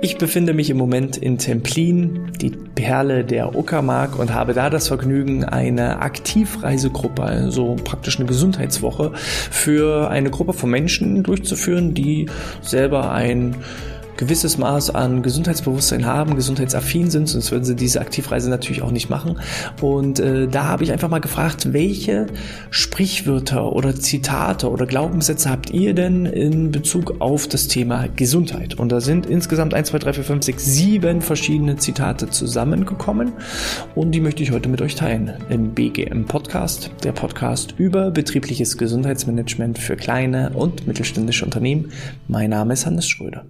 Ich befinde mich im Moment in Templin, die Perle der Uckermark und habe da das Vergnügen, eine Aktivreisegruppe, also praktisch eine Gesundheitswoche für eine Gruppe von Menschen durchzuführen, die selber ein gewisses Maß an Gesundheitsbewusstsein haben, gesundheitsaffin sind, sonst würden sie diese Aktivreise natürlich auch nicht machen. Und äh, da habe ich einfach mal gefragt, welche Sprichwörter oder Zitate oder Glaubenssätze habt ihr denn in Bezug auf das Thema Gesundheit? Und da sind insgesamt 1, 2, 3, 4, 5, 6, 7 verschiedene Zitate zusammengekommen und die möchte ich heute mit euch teilen im BGM Podcast, der Podcast über betriebliches Gesundheitsmanagement für kleine und mittelständische Unternehmen. Mein Name ist Hannes Schröder.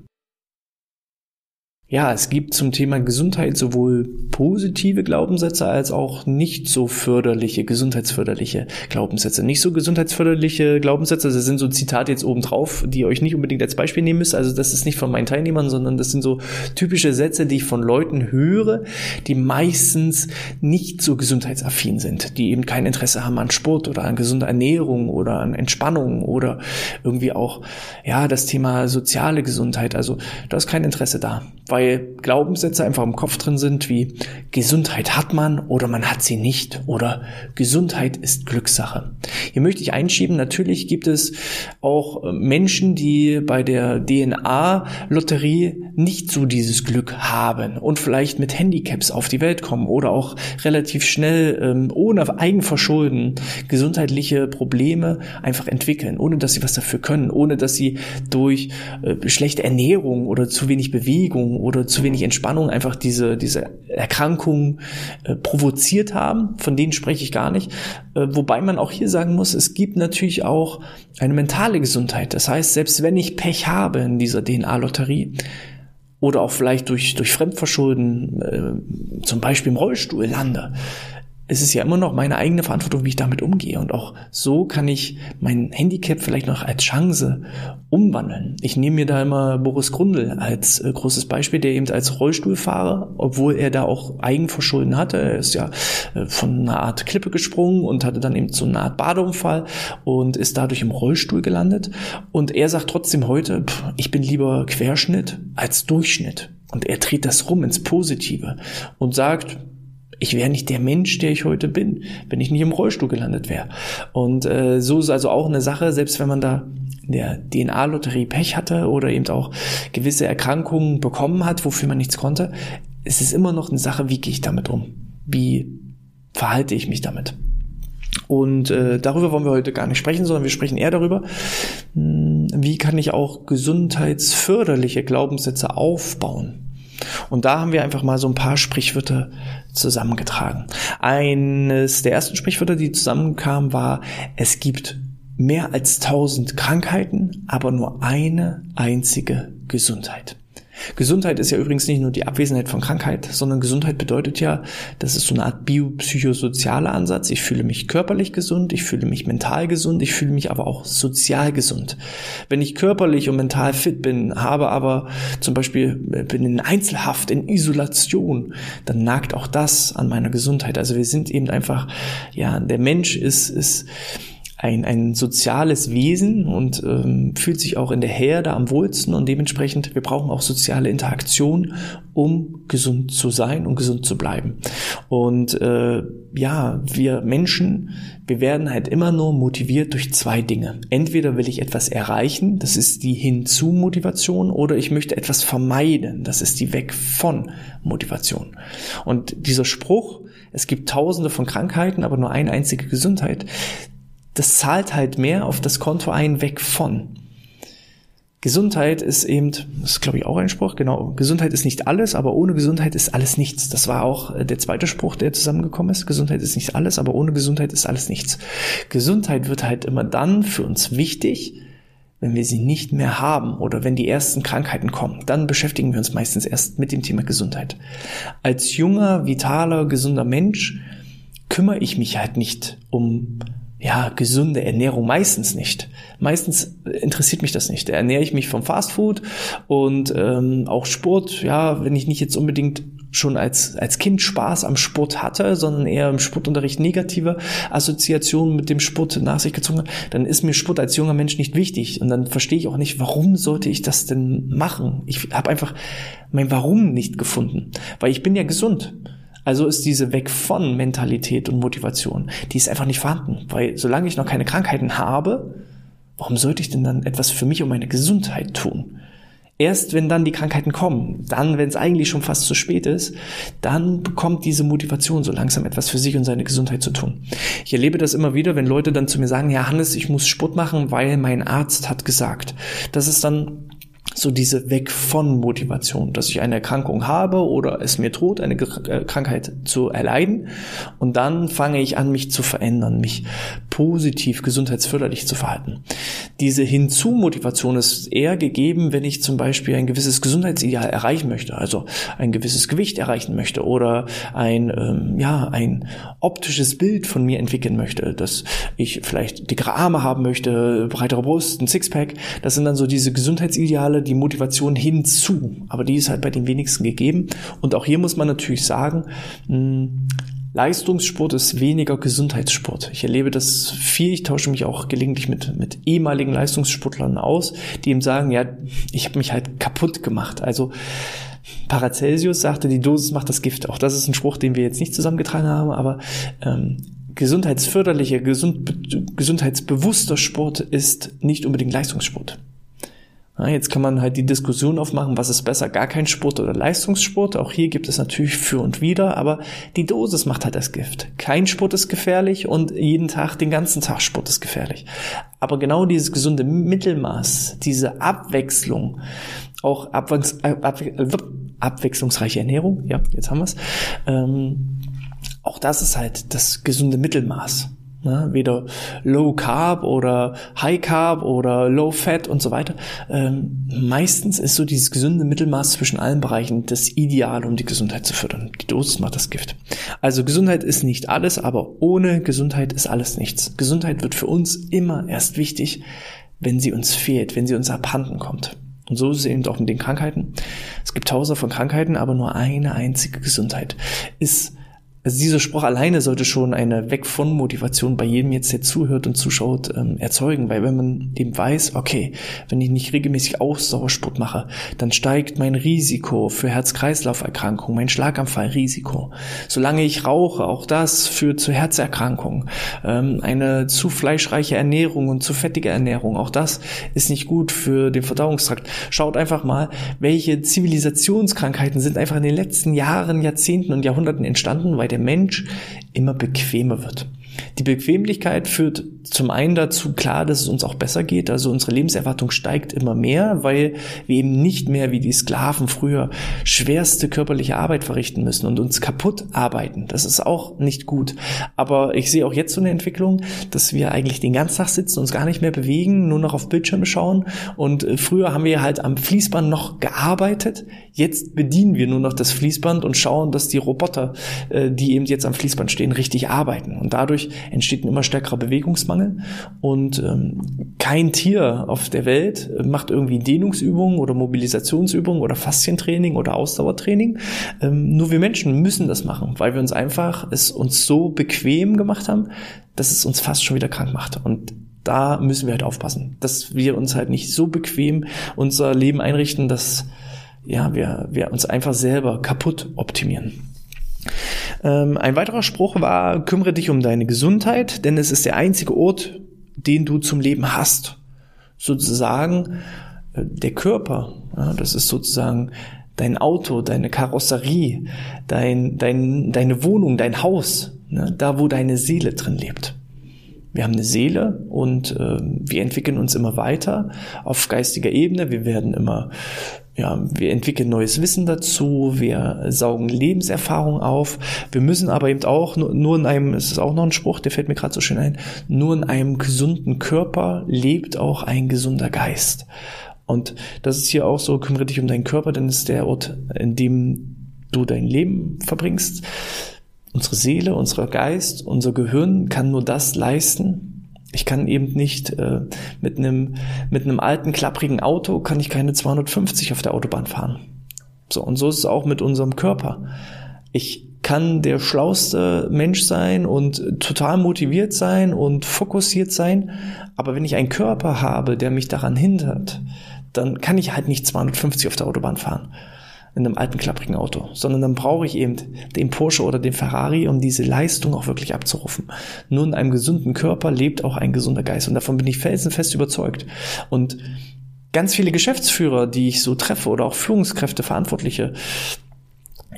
Ja, es gibt zum Thema Gesundheit sowohl positive Glaubenssätze als auch nicht so förderliche, gesundheitsförderliche Glaubenssätze. Nicht so gesundheitsförderliche Glaubenssätze, das sind so Zitate jetzt oben drauf, die ihr euch nicht unbedingt als Beispiel nehmen müsst. Also das ist nicht von meinen Teilnehmern, sondern das sind so typische Sätze, die ich von Leuten höre, die meistens nicht so gesundheitsaffin sind, die eben kein Interesse haben an Sport oder an gesunder Ernährung oder an Entspannung oder irgendwie auch, ja, das Thema soziale Gesundheit. Also da ist kein Interesse da, weil Glaubenssätze einfach im Kopf drin sind wie Gesundheit hat man oder man hat sie nicht oder Gesundheit ist Glückssache. Hier möchte ich einschieben, natürlich gibt es auch äh, Menschen, die bei der DNA-Lotterie nicht so dieses Glück haben und vielleicht mit Handicaps auf die Welt kommen oder auch relativ schnell ähm, ohne Eigenverschulden gesundheitliche Probleme einfach entwickeln, ohne dass sie was dafür können, ohne dass sie durch äh, schlechte Ernährung oder zu wenig Bewegung oder zu wenig Entspannung einfach diese, diese Erkrankungen äh, provoziert haben. Von denen spreche ich gar nicht. Äh, wobei man auch hier sagen muss, es gibt natürlich auch eine mentale Gesundheit. Das heißt, selbst wenn ich Pech habe in dieser DNA-Lotterie, oder auch vielleicht durch, durch Fremdverschulden, äh, zum Beispiel im Rollstuhl lande, es ist ja immer noch meine eigene Verantwortung, wie ich damit umgehe. Und auch so kann ich mein Handicap vielleicht noch als Chance umwandeln. Ich nehme mir da immer Boris Grundl als äh, großes Beispiel, der eben als Rollstuhlfahrer, obwohl er da auch Eigenverschulden hatte, er ist ja äh, von einer Art Klippe gesprungen und hatte dann eben so eine Art Badeunfall und ist dadurch im Rollstuhl gelandet. Und er sagt trotzdem heute, pff, ich bin lieber Querschnitt als Durchschnitt. Und er dreht das rum ins Positive und sagt, ich wäre nicht der Mensch, der ich heute bin, wenn ich nicht im Rollstuhl gelandet wäre. Und äh, so ist also auch eine Sache, selbst wenn man da in der DNA-Lotterie Pech hatte oder eben auch gewisse Erkrankungen bekommen hat, wofür man nichts konnte, es ist immer noch eine Sache, wie gehe ich damit um? Wie verhalte ich mich damit? Und äh, darüber wollen wir heute gar nicht sprechen, sondern wir sprechen eher darüber, hm, wie kann ich auch gesundheitsförderliche Glaubenssätze aufbauen. Und da haben wir einfach mal so ein paar Sprichwörter zusammengetragen. Eines der ersten Sprichwörter, die zusammenkamen, war, es gibt mehr als tausend Krankheiten, aber nur eine einzige Gesundheit. Gesundheit ist ja übrigens nicht nur die Abwesenheit von Krankheit, sondern Gesundheit bedeutet ja, das ist so eine Art biopsychosozialer Ansatz. Ich fühle mich körperlich gesund, ich fühle mich mental gesund, ich fühle mich aber auch sozial gesund. Wenn ich körperlich und mental fit bin, habe aber zum Beispiel bin in Einzelhaft, in Isolation, dann nagt auch das an meiner Gesundheit. Also wir sind eben einfach, ja, der Mensch ist, ist ein, ein soziales Wesen und ähm, fühlt sich auch in der Herde am wohlsten und dementsprechend, wir brauchen auch soziale Interaktion, um gesund zu sein und gesund zu bleiben. Und äh, ja, wir Menschen, wir werden halt immer nur motiviert durch zwei Dinge. Entweder will ich etwas erreichen, das ist die Hinzu-Motivation, oder ich möchte etwas vermeiden, das ist die Weg von Motivation. Und dieser Spruch, es gibt tausende von Krankheiten, aber nur eine einzige Gesundheit, das zahlt halt mehr auf das Konto ein, weg von. Gesundheit ist eben, das ist glaube ich auch ein Spruch, genau, Gesundheit ist nicht alles, aber ohne Gesundheit ist alles nichts. Das war auch äh, der zweite Spruch, der zusammengekommen ist. Gesundheit ist nicht alles, aber ohne Gesundheit ist alles nichts. Gesundheit wird halt immer dann für uns wichtig, wenn wir sie nicht mehr haben oder wenn die ersten Krankheiten kommen. Dann beschäftigen wir uns meistens erst mit dem Thema Gesundheit. Als junger, vitaler, gesunder Mensch kümmere ich mich halt nicht um ja, gesunde Ernährung meistens nicht. Meistens interessiert mich das nicht. Da ernähre ich mich vom Fastfood und ähm, auch Sport, ja, wenn ich nicht jetzt unbedingt schon als, als Kind Spaß am Sport hatte, sondern eher im Sportunterricht negative Assoziationen mit dem Sport nach sich gezogen hat, dann ist mir Sport als junger Mensch nicht wichtig. Und dann verstehe ich auch nicht, warum sollte ich das denn machen? Ich habe einfach mein Warum nicht gefunden. Weil ich bin ja gesund. Also ist diese Weg von Mentalität und Motivation, die ist einfach nicht vorhanden. Weil solange ich noch keine Krankheiten habe, warum sollte ich denn dann etwas für mich und meine Gesundheit tun? Erst wenn dann die Krankheiten kommen, dann, wenn es eigentlich schon fast zu spät ist, dann bekommt diese Motivation so langsam etwas für sich und seine Gesundheit zu tun. Ich erlebe das immer wieder, wenn Leute dann zu mir sagen, ja Hannes, ich muss Sport machen, weil mein Arzt hat gesagt. Das ist dann so diese Weg von Motivation, dass ich eine Erkrankung habe oder es mir droht, eine äh, Krankheit zu erleiden. Und dann fange ich an, mich zu verändern, mich positiv, gesundheitsförderlich zu verhalten. Diese Hinzu-Motivation ist eher gegeben, wenn ich zum Beispiel ein gewisses Gesundheitsideal erreichen möchte, also ein gewisses Gewicht erreichen möchte oder ein, ähm, ja, ein optisches Bild von mir entwickeln möchte, dass ich vielleicht dickere Arme haben möchte, breitere Brust, ein Sixpack. Das sind dann so diese Gesundheitsideale, die Motivation hinzu. Aber die ist halt bei den wenigsten gegeben. Und auch hier muss man natürlich sagen, mh, Leistungssport ist weniger Gesundheitssport. Ich erlebe das viel. Ich tausche mich auch gelegentlich mit, mit ehemaligen Leistungssportlern aus, die ihm sagen, ja, ich habe mich halt kaputt gemacht. Also Paracelsius sagte, die Dosis macht das Gift. Auch das ist ein Spruch, den wir jetzt nicht zusammengetragen haben, aber ähm, gesundheitsförderlicher, gesund, gesundheitsbewusster Sport ist nicht unbedingt Leistungssport. Jetzt kann man halt die Diskussion aufmachen, was ist besser, gar kein Sport oder Leistungssport. Auch hier gibt es natürlich für und wider, aber die Dosis macht halt das Gift. Kein Sport ist gefährlich und jeden Tag, den ganzen Tag Sport ist gefährlich. Aber genau dieses gesunde Mittelmaß, diese Abwechslung, auch abwechs ab abwechslungsreiche Ernährung, ja, jetzt haben wir es, ähm, auch das ist halt das gesunde Mittelmaß. Ne? Weder Low Carb oder High Carb oder Low Fat und so weiter. Ähm, meistens ist so dieses gesunde Mittelmaß zwischen allen Bereichen das Ideal, um die Gesundheit zu fördern. Die Dosis macht das Gift. Also Gesundheit ist nicht alles, aber ohne Gesundheit ist alles nichts. Gesundheit wird für uns immer erst wichtig, wenn sie uns fehlt, wenn sie uns abhanden kommt. Und so ist es eben auch mit den Krankheiten. Es gibt tausende von Krankheiten, aber nur eine einzige Gesundheit ist also dieser Spruch alleine sollte schon eine Weg von Motivation bei jedem jetzt, der zuhört und zuschaut, ähm, erzeugen, weil wenn man dem weiß, okay, wenn ich nicht regelmäßig Ausdauersport mache, dann steigt mein Risiko für Herz-Kreislauf-Erkrankungen, mein Schlaganfallrisiko. Solange ich rauche, auch das führt zu Herzerkrankungen. Ähm, eine zu fleischreiche Ernährung und zu fettige Ernährung, auch das ist nicht gut für den Verdauungstrakt. Schaut einfach mal, welche Zivilisationskrankheiten sind einfach in den letzten Jahren, Jahrzehnten und Jahrhunderten entstanden, weil der Mensch immer bequemer wird. Die Bequemlichkeit führt zum einen dazu, klar, dass es uns auch besser geht. Also unsere Lebenserwartung steigt immer mehr, weil wir eben nicht mehr wie die Sklaven früher schwerste körperliche Arbeit verrichten müssen und uns kaputt arbeiten. Das ist auch nicht gut. Aber ich sehe auch jetzt so eine Entwicklung, dass wir eigentlich den ganzen Tag sitzen, uns gar nicht mehr bewegen, nur noch auf Bildschirme schauen. Und äh, früher haben wir halt am Fließband noch gearbeitet. Jetzt bedienen wir nur noch das Fließband und schauen, dass die Roboter, äh, die eben jetzt am Fließband stehen, richtig arbeiten. Und dadurch entsteht ein immer stärkerer Bewegungsmangel und ähm, kein Tier auf der Welt macht irgendwie Dehnungsübungen oder Mobilisationsübungen oder Faszientraining oder Ausdauertraining. Ähm, nur wir Menschen müssen das machen, weil wir uns einfach es uns so bequem gemacht haben, dass es uns fast schon wieder krank macht und da müssen wir halt aufpassen, dass wir uns halt nicht so bequem unser Leben einrichten, dass ja, wir, wir uns einfach selber kaputt optimieren. Ähm, ein weiterer Spruch war, kümmere dich um deine Gesundheit, denn es ist der einzige Ort, den du zum Leben hast. Sozusagen äh, der Körper, ja, das ist sozusagen dein Auto, deine Karosserie, dein, dein, deine Wohnung, dein Haus, ne, da wo deine Seele drin lebt. Wir haben eine Seele und äh, wir entwickeln uns immer weiter auf geistiger Ebene. Wir werden immer ja, wir entwickeln neues Wissen dazu, wir saugen Lebenserfahrung auf. Wir müssen aber eben auch nur, nur in einem, es ist auch noch ein Spruch, der fällt mir gerade so schön ein, nur in einem gesunden Körper lebt auch ein gesunder Geist. Und das ist hier auch so, kümmere dich um deinen Körper, denn es ist der Ort, in dem du dein Leben verbringst. Unsere Seele, unser Geist, unser Gehirn kann nur das leisten, ich kann eben nicht äh, mit einem mit einem alten klapprigen Auto kann ich keine 250 auf der Autobahn fahren. So, und so ist es auch mit unserem Körper. Ich kann der schlauste Mensch sein und total motiviert sein und fokussiert sein, aber wenn ich einen Körper habe, der mich daran hindert, dann kann ich halt nicht 250 auf der Autobahn fahren in einem alten klapprigen Auto, sondern dann brauche ich eben den Porsche oder den Ferrari, um diese Leistung auch wirklich abzurufen. Nur in einem gesunden Körper lebt auch ein gesunder Geist und davon bin ich felsenfest überzeugt. Und ganz viele Geschäftsführer, die ich so treffe oder auch Führungskräfte, Verantwortliche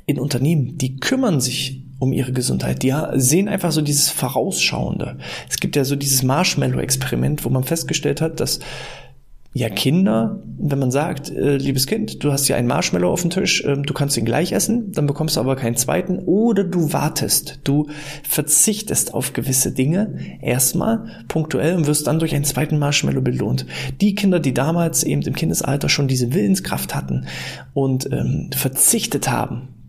in Unternehmen, die kümmern sich um ihre Gesundheit. Die sehen einfach so dieses Vorausschauende. Es gibt ja so dieses Marshmallow-Experiment, wo man festgestellt hat, dass ja, Kinder, wenn man sagt, äh, liebes Kind, du hast hier einen Marshmallow auf dem Tisch, äh, du kannst ihn gleich essen, dann bekommst du aber keinen zweiten, oder du wartest, du verzichtest auf gewisse Dinge erstmal punktuell und wirst dann durch einen zweiten Marshmallow belohnt. Die Kinder, die damals eben im Kindesalter schon diese Willenskraft hatten und ähm, verzichtet haben,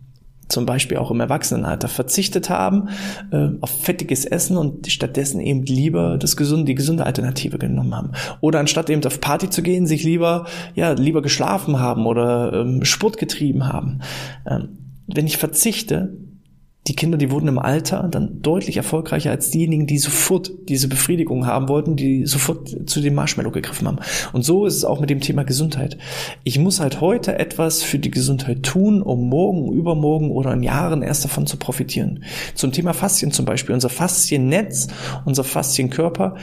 zum Beispiel auch im Erwachsenenalter verzichtet haben äh, auf fettiges Essen und stattdessen eben lieber das gesunde, die gesunde Alternative genommen haben. Oder anstatt eben auf Party zu gehen, sich lieber, ja, lieber geschlafen haben oder ähm, Sport getrieben haben. Ähm, wenn ich verzichte, die Kinder, die wurden im Alter dann deutlich erfolgreicher als diejenigen, die sofort diese Befriedigung haben wollten, die sofort zu dem Marshmallow gegriffen haben. Und so ist es auch mit dem Thema Gesundheit. Ich muss halt heute etwas für die Gesundheit tun, um morgen, übermorgen oder in Jahren erst davon zu profitieren. Zum Thema Faszien zum Beispiel. Unser Fasziennetz, unser Faszienkörper,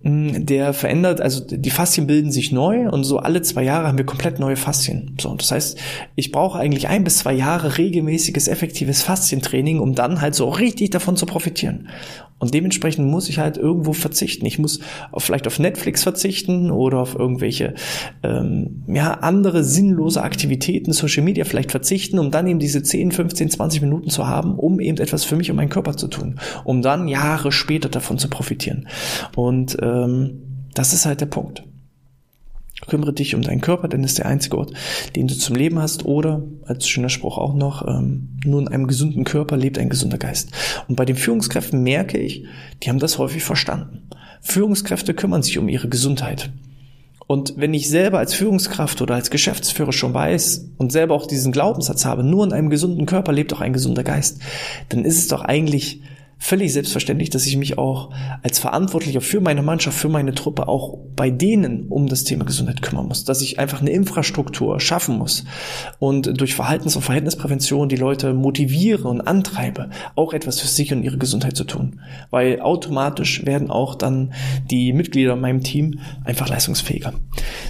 der verändert, also die Faszien bilden sich neu und so alle zwei Jahre haben wir komplett neue Faszien. So, das heißt, ich brauche eigentlich ein bis zwei Jahre regelmäßiges, effektives Faszientraining, um dann halt so richtig davon zu profitieren. Und dementsprechend muss ich halt irgendwo verzichten. Ich muss auf, vielleicht auf Netflix verzichten oder auf irgendwelche ähm, ja, andere sinnlose Aktivitäten, Social Media vielleicht verzichten, um dann eben diese 10, 15, 20 Minuten zu haben, um eben etwas für mich und meinen Körper zu tun, um dann Jahre später davon zu profitieren. Und ähm, das ist halt der Punkt. Kümmere dich um deinen Körper, denn es ist der einzige Ort, den du zum Leben hast. Oder, als schöner Spruch auch noch, ähm, nur in einem gesunden Körper lebt ein gesunder Geist. Und bei den Führungskräften merke ich, die haben das häufig verstanden. Führungskräfte kümmern sich um ihre Gesundheit. Und wenn ich selber als Führungskraft oder als Geschäftsführer schon weiß und selber auch diesen Glaubenssatz habe, nur in einem gesunden Körper lebt auch ein gesunder Geist, dann ist es doch eigentlich völlig selbstverständlich, dass ich mich auch als Verantwortlicher für meine Mannschaft, für meine Truppe auch bei denen um das Thema Gesundheit kümmern muss, dass ich einfach eine Infrastruktur schaffen muss und durch Verhaltens- und Verhältnisprävention die Leute motiviere und antreibe, auch etwas für sich und ihre Gesundheit zu tun, weil automatisch werden auch dann die Mitglieder in meinem Team einfach leistungsfähiger.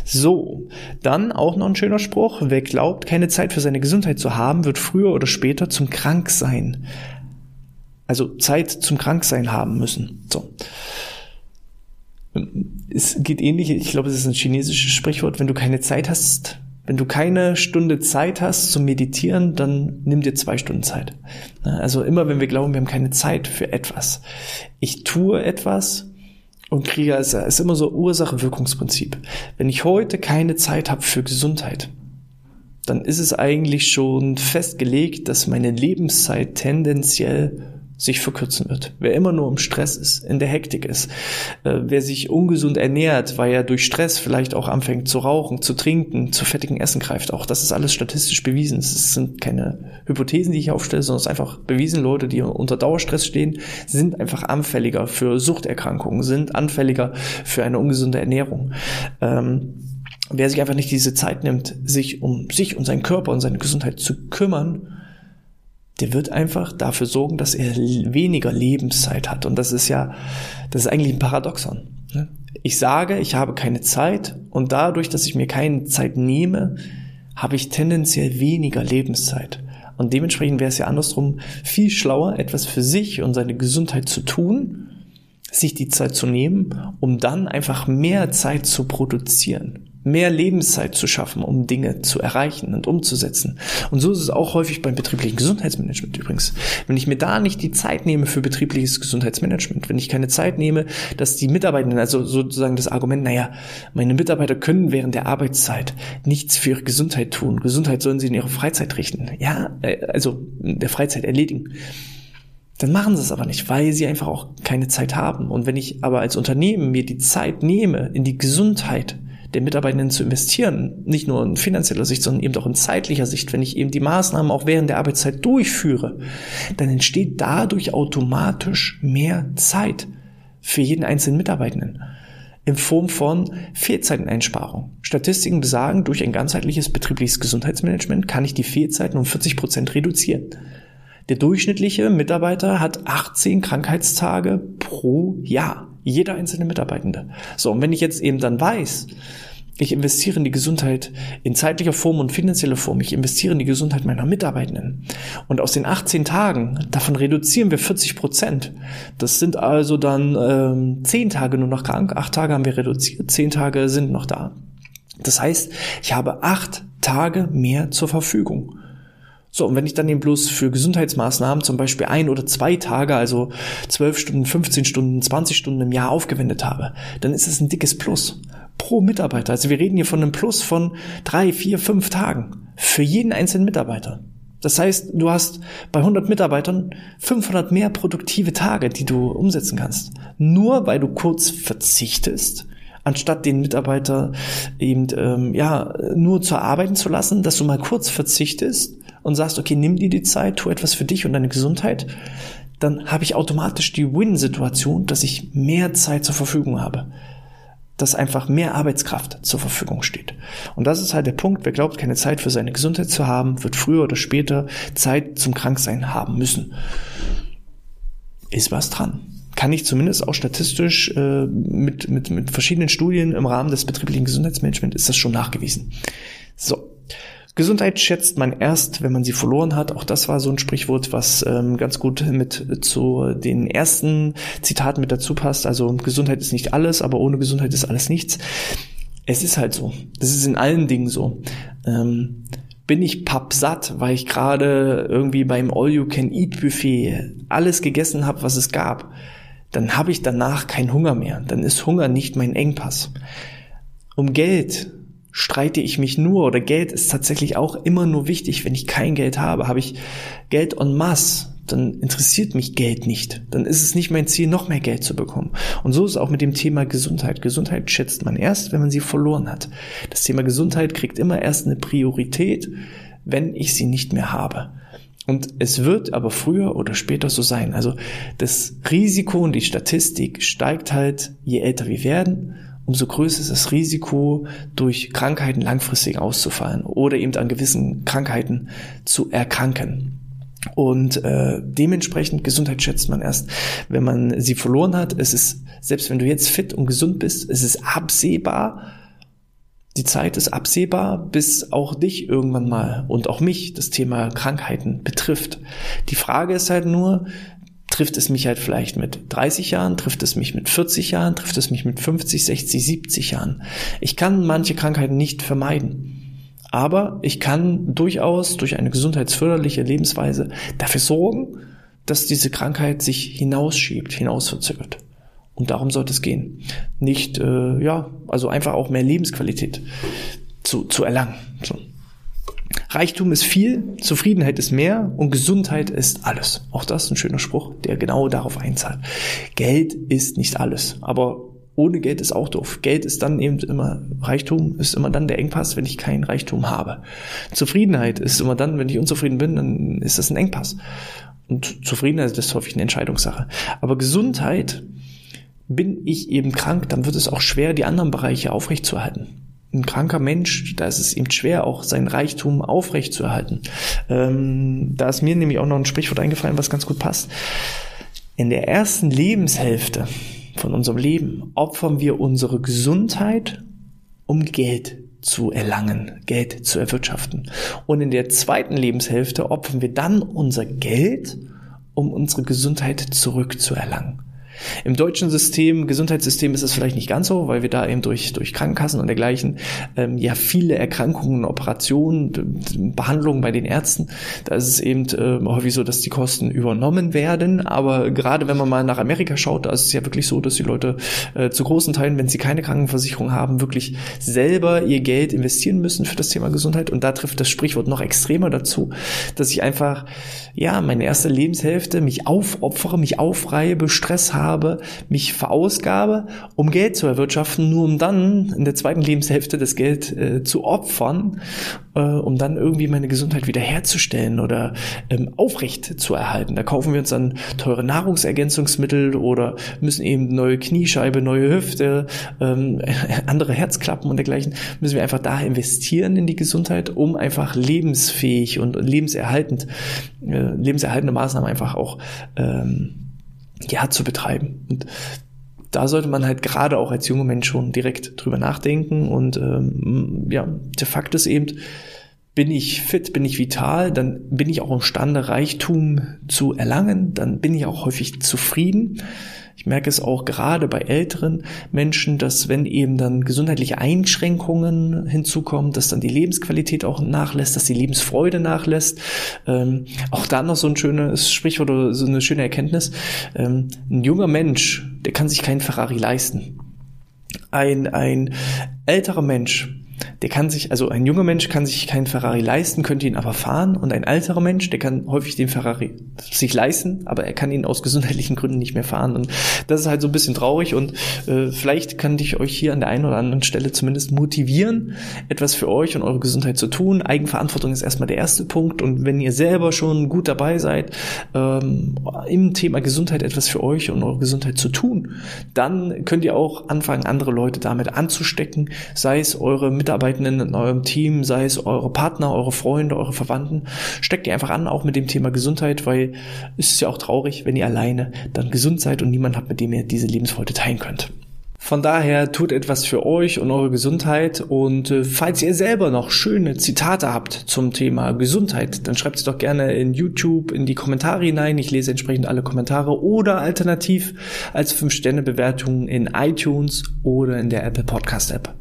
So, dann auch noch ein schöner Spruch, wer glaubt, keine Zeit für seine Gesundheit zu haben, wird früher oder später zum Kranksein also Zeit zum Kranksein haben müssen. So. Es geht ähnlich, ich glaube, es ist ein chinesisches Sprichwort, wenn du keine Zeit hast, wenn du keine Stunde Zeit hast zum Meditieren, dann nimm dir zwei Stunden Zeit. Also immer, wenn wir glauben, wir haben keine Zeit für etwas. Ich tue etwas und kriege, es ist immer so Ursache-Wirkungsprinzip. Wenn ich heute keine Zeit habe für Gesundheit, dann ist es eigentlich schon festgelegt, dass meine Lebenszeit tendenziell sich verkürzen wird. Wer immer nur im Stress ist, in der Hektik ist, äh, wer sich ungesund ernährt, weil er durch Stress vielleicht auch anfängt zu rauchen, zu trinken, zu fettigen Essen greift, auch das ist alles statistisch bewiesen. Es sind keine Hypothesen, die ich aufstelle, sondern es ist einfach bewiesen. Leute, die unter Dauerstress stehen, sind einfach anfälliger für Suchterkrankungen, sind anfälliger für eine ungesunde Ernährung. Ähm, wer sich einfach nicht diese Zeit nimmt, sich um sich und seinen Körper und seine Gesundheit zu kümmern, der wird einfach dafür sorgen, dass er weniger Lebenszeit hat. Und das ist ja, das ist eigentlich ein Paradoxon. Ne? Ich sage, ich habe keine Zeit und dadurch, dass ich mir keine Zeit nehme, habe ich tendenziell weniger Lebenszeit. Und dementsprechend wäre es ja andersrum viel schlauer, etwas für sich und seine Gesundheit zu tun, sich die Zeit zu nehmen, um dann einfach mehr Zeit zu produzieren mehr Lebenszeit zu schaffen, um Dinge zu erreichen und umzusetzen. Und so ist es auch häufig beim betrieblichen Gesundheitsmanagement übrigens. Wenn ich mir da nicht die Zeit nehme für betriebliches Gesundheitsmanagement, wenn ich keine Zeit nehme, dass die Mitarbeitenden, also sozusagen das Argument, naja, meine Mitarbeiter können während der Arbeitszeit nichts für ihre Gesundheit tun. Gesundheit sollen sie in ihre Freizeit richten. Ja, äh, also der Freizeit erledigen dann machen sie es aber nicht, weil sie einfach auch keine Zeit haben. Und wenn ich aber als Unternehmen mir die Zeit nehme, in die Gesundheit der Mitarbeitenden zu investieren, nicht nur in finanzieller Sicht, sondern eben auch in zeitlicher Sicht, wenn ich eben die Maßnahmen auch während der Arbeitszeit durchführe, dann entsteht dadurch automatisch mehr Zeit für jeden einzelnen Mitarbeitenden in Form von Fehlzeiteneinsparung. Statistiken besagen, durch ein ganzheitliches betriebliches Gesundheitsmanagement kann ich die Fehlzeiten um 40 Prozent reduzieren. Der durchschnittliche Mitarbeiter hat 18 Krankheitstage pro Jahr. Jeder einzelne Mitarbeitende. So, und wenn ich jetzt eben dann weiß, ich investiere in die Gesundheit in zeitlicher Form und finanzieller Form. Ich investiere in die Gesundheit meiner Mitarbeitenden. Und aus den 18 Tagen, davon reduzieren wir 40 Prozent. Das sind also dann ähm, 10 Tage nur noch krank. 8 Tage haben wir reduziert, 10 Tage sind noch da. Das heißt, ich habe 8 Tage mehr zur Verfügung. So, und wenn ich dann eben bloß für Gesundheitsmaßnahmen zum Beispiel ein oder zwei Tage, also 12 Stunden, 15 Stunden, 20 Stunden im Jahr aufgewendet habe, dann ist es ein dickes Plus pro Mitarbeiter. Also wir reden hier von einem Plus von drei, vier, fünf Tagen für jeden einzelnen Mitarbeiter. Das heißt, du hast bei 100 Mitarbeitern 500 mehr produktive Tage, die du umsetzen kannst. Nur weil du kurz verzichtest, anstatt den Mitarbeiter eben ähm, ja nur zu arbeiten zu lassen, dass du mal kurz verzichtest und sagst, okay, nimm dir die Zeit, tu etwas für dich und deine Gesundheit, dann habe ich automatisch die Win-Situation, dass ich mehr Zeit zur Verfügung habe dass einfach mehr Arbeitskraft zur Verfügung steht. Und das ist halt der Punkt, wer glaubt, keine Zeit für seine Gesundheit zu haben, wird früher oder später Zeit zum Kranksein haben müssen. Ist was dran. Kann ich zumindest auch statistisch äh, mit, mit, mit verschiedenen Studien im Rahmen des betrieblichen Gesundheitsmanagements ist das schon nachgewiesen. So, Gesundheit schätzt man erst, wenn man sie verloren hat. Auch das war so ein Sprichwort, was ähm, ganz gut mit zu den ersten Zitaten mit dazu passt. Also Gesundheit ist nicht alles, aber ohne Gesundheit ist alles nichts. Es ist halt so. Das ist in allen Dingen so. Ähm, bin ich pappsatt, weil ich gerade irgendwie beim All-You-Can-Eat-Buffet alles gegessen habe, was es gab, dann habe ich danach keinen Hunger mehr. Dann ist Hunger nicht mein Engpass. Um Geld streite ich mich nur oder Geld ist tatsächlich auch immer nur wichtig. Wenn ich kein Geld habe, habe ich Geld en masse, dann interessiert mich Geld nicht. Dann ist es nicht mein Ziel, noch mehr Geld zu bekommen. Und so ist es auch mit dem Thema Gesundheit. Gesundheit schätzt man erst, wenn man sie verloren hat. Das Thema Gesundheit kriegt immer erst eine Priorität, wenn ich sie nicht mehr habe. Und es wird aber früher oder später so sein. Also das Risiko und die Statistik steigt halt, je älter wir werden umso größer ist das Risiko, durch Krankheiten langfristig auszufallen oder eben an gewissen Krankheiten zu erkranken. Und äh, dementsprechend Gesundheit schätzt man erst, wenn man sie verloren hat. Es ist, selbst wenn du jetzt fit und gesund bist, es ist absehbar, die Zeit ist absehbar, bis auch dich irgendwann mal und auch mich das Thema Krankheiten betrifft. Die Frage ist halt nur, trifft es mich halt vielleicht mit 30 Jahren, trifft es mich mit 40 Jahren, trifft es mich mit 50, 60, 70 Jahren. Ich kann manche Krankheiten nicht vermeiden. Aber ich kann durchaus durch eine gesundheitsförderliche Lebensweise dafür sorgen, dass diese Krankheit sich hinausschiebt, hinausverzögert. Und darum sollte es gehen. Nicht, äh, ja, also einfach auch mehr Lebensqualität zu, zu erlangen. So. Reichtum ist viel, Zufriedenheit ist mehr und Gesundheit ist alles. Auch das ist ein schöner Spruch, der genau darauf einzahlt. Geld ist nicht alles, aber ohne Geld ist auch doof. Geld ist dann eben immer, Reichtum ist immer dann der Engpass, wenn ich keinen Reichtum habe. Zufriedenheit ist immer dann, wenn ich unzufrieden bin, dann ist das ein Engpass. Und Zufriedenheit ist häufig eine Entscheidungssache. Aber Gesundheit, bin ich eben krank, dann wird es auch schwer, die anderen Bereiche aufrechtzuerhalten ein kranker Mensch, da ist es ihm schwer, auch sein Reichtum aufrechtzuerhalten. Ähm, da ist mir nämlich auch noch ein Sprichwort eingefallen, was ganz gut passt. In der ersten Lebenshälfte von unserem Leben opfern wir unsere Gesundheit, um Geld zu erlangen, Geld zu erwirtschaften. Und in der zweiten Lebenshälfte opfern wir dann unser Geld, um unsere Gesundheit zurückzuerlangen. Im deutschen System, Gesundheitssystem ist es vielleicht nicht ganz so, weil wir da eben durch, durch Krankenkassen und dergleichen ähm, ja viele Erkrankungen, Operationen, Behandlungen bei den Ärzten, da ist es eben äh, häufig so, dass die Kosten übernommen werden. Aber gerade wenn man mal nach Amerika schaut, da ist es ja wirklich so, dass die Leute äh, zu großen Teilen, wenn sie keine Krankenversicherung haben, wirklich selber ihr Geld investieren müssen für das Thema Gesundheit. Und da trifft das Sprichwort noch extremer dazu, dass ich einfach, ja, meine erste Lebenshälfte mich aufopfere, mich aufreibe, Stress habe, habe, mich verausgabe, um Geld zu erwirtschaften, nur um dann in der zweiten Lebenshälfte das Geld äh, zu opfern, äh, um dann irgendwie meine Gesundheit wiederherzustellen oder ähm, aufrecht zu erhalten. Da kaufen wir uns dann teure Nahrungsergänzungsmittel oder müssen eben neue Kniescheibe, neue Hüfte, ähm, andere Herzklappen und dergleichen, müssen wir einfach da investieren in die Gesundheit, um einfach lebensfähig und lebenserhaltend, äh, lebenserhaltende Maßnahmen einfach auch ähm, ja, zu betreiben. Und da sollte man halt gerade auch als junger Mensch schon direkt drüber nachdenken. Und ähm, ja, der Fakt ist eben, bin ich fit, bin ich vital, dann bin ich auch imstande, Reichtum zu erlangen, dann bin ich auch häufig zufrieden. Ich merke es auch gerade bei älteren Menschen, dass wenn eben dann gesundheitliche Einschränkungen hinzukommen, dass dann die Lebensqualität auch nachlässt, dass die Lebensfreude nachlässt. Ähm, auch da noch so ein schönes Sprichwort oder so eine schöne Erkenntnis. Ähm, ein junger Mensch, der kann sich keinen Ferrari leisten. Ein, ein älterer Mensch, der kann sich, also ein junger Mensch kann sich keinen Ferrari leisten, könnte ihn aber fahren. Und ein älterer Mensch, der kann häufig den Ferrari sich leisten, aber er kann ihn aus gesundheitlichen Gründen nicht mehr fahren. Und das ist halt so ein bisschen traurig. Und äh, vielleicht kann ich euch hier an der einen oder anderen Stelle zumindest motivieren, etwas für euch und eure Gesundheit zu tun. Eigenverantwortung ist erstmal der erste Punkt. Und wenn ihr selber schon gut dabei seid, ähm, im Thema Gesundheit etwas für euch und eure Gesundheit zu tun, dann könnt ihr auch anfangen, andere Leute damit anzustecken, sei es eure Mitarbeiter Mitarbeitenden in eurem Team, sei es eure Partner, eure Freunde, eure Verwandten, steckt ihr einfach an, auch mit dem Thema Gesundheit, weil es ist ja auch traurig, wenn ihr alleine dann gesund seid und niemand habt, mit dem ihr diese Lebensfreude teilen könnt. Von daher tut etwas für euch und eure Gesundheit und äh, falls ihr selber noch schöne Zitate habt zum Thema Gesundheit, dann schreibt es doch gerne in YouTube in die Kommentare hinein. Ich lese entsprechend alle Kommentare oder alternativ als 5-Sterne-Bewertung in iTunes oder in der Apple Podcast App.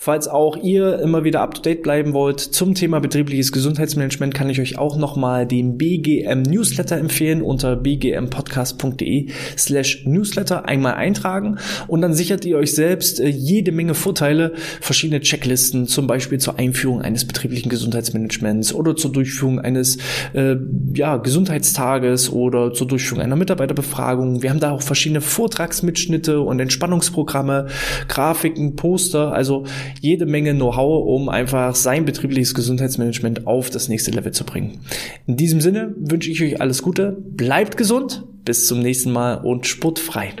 Falls auch ihr immer wieder up to date bleiben wollt zum Thema betriebliches Gesundheitsmanagement, kann ich euch auch nochmal den BGM Newsletter empfehlen unter bgmpodcast.de slash Newsletter einmal eintragen und dann sichert ihr euch selbst äh, jede Menge Vorteile, verschiedene Checklisten, zum Beispiel zur Einführung eines betrieblichen Gesundheitsmanagements oder zur Durchführung eines äh, ja, Gesundheitstages oder zur Durchführung einer Mitarbeiterbefragung. Wir haben da auch verschiedene Vortragsmitschnitte und Entspannungsprogramme, Grafiken, Poster, also also jede Menge Know-how, um einfach sein betriebliches Gesundheitsmanagement auf das nächste Level zu bringen. In diesem Sinne wünsche ich euch alles Gute, bleibt gesund, bis zum nächsten Mal und sportfrei.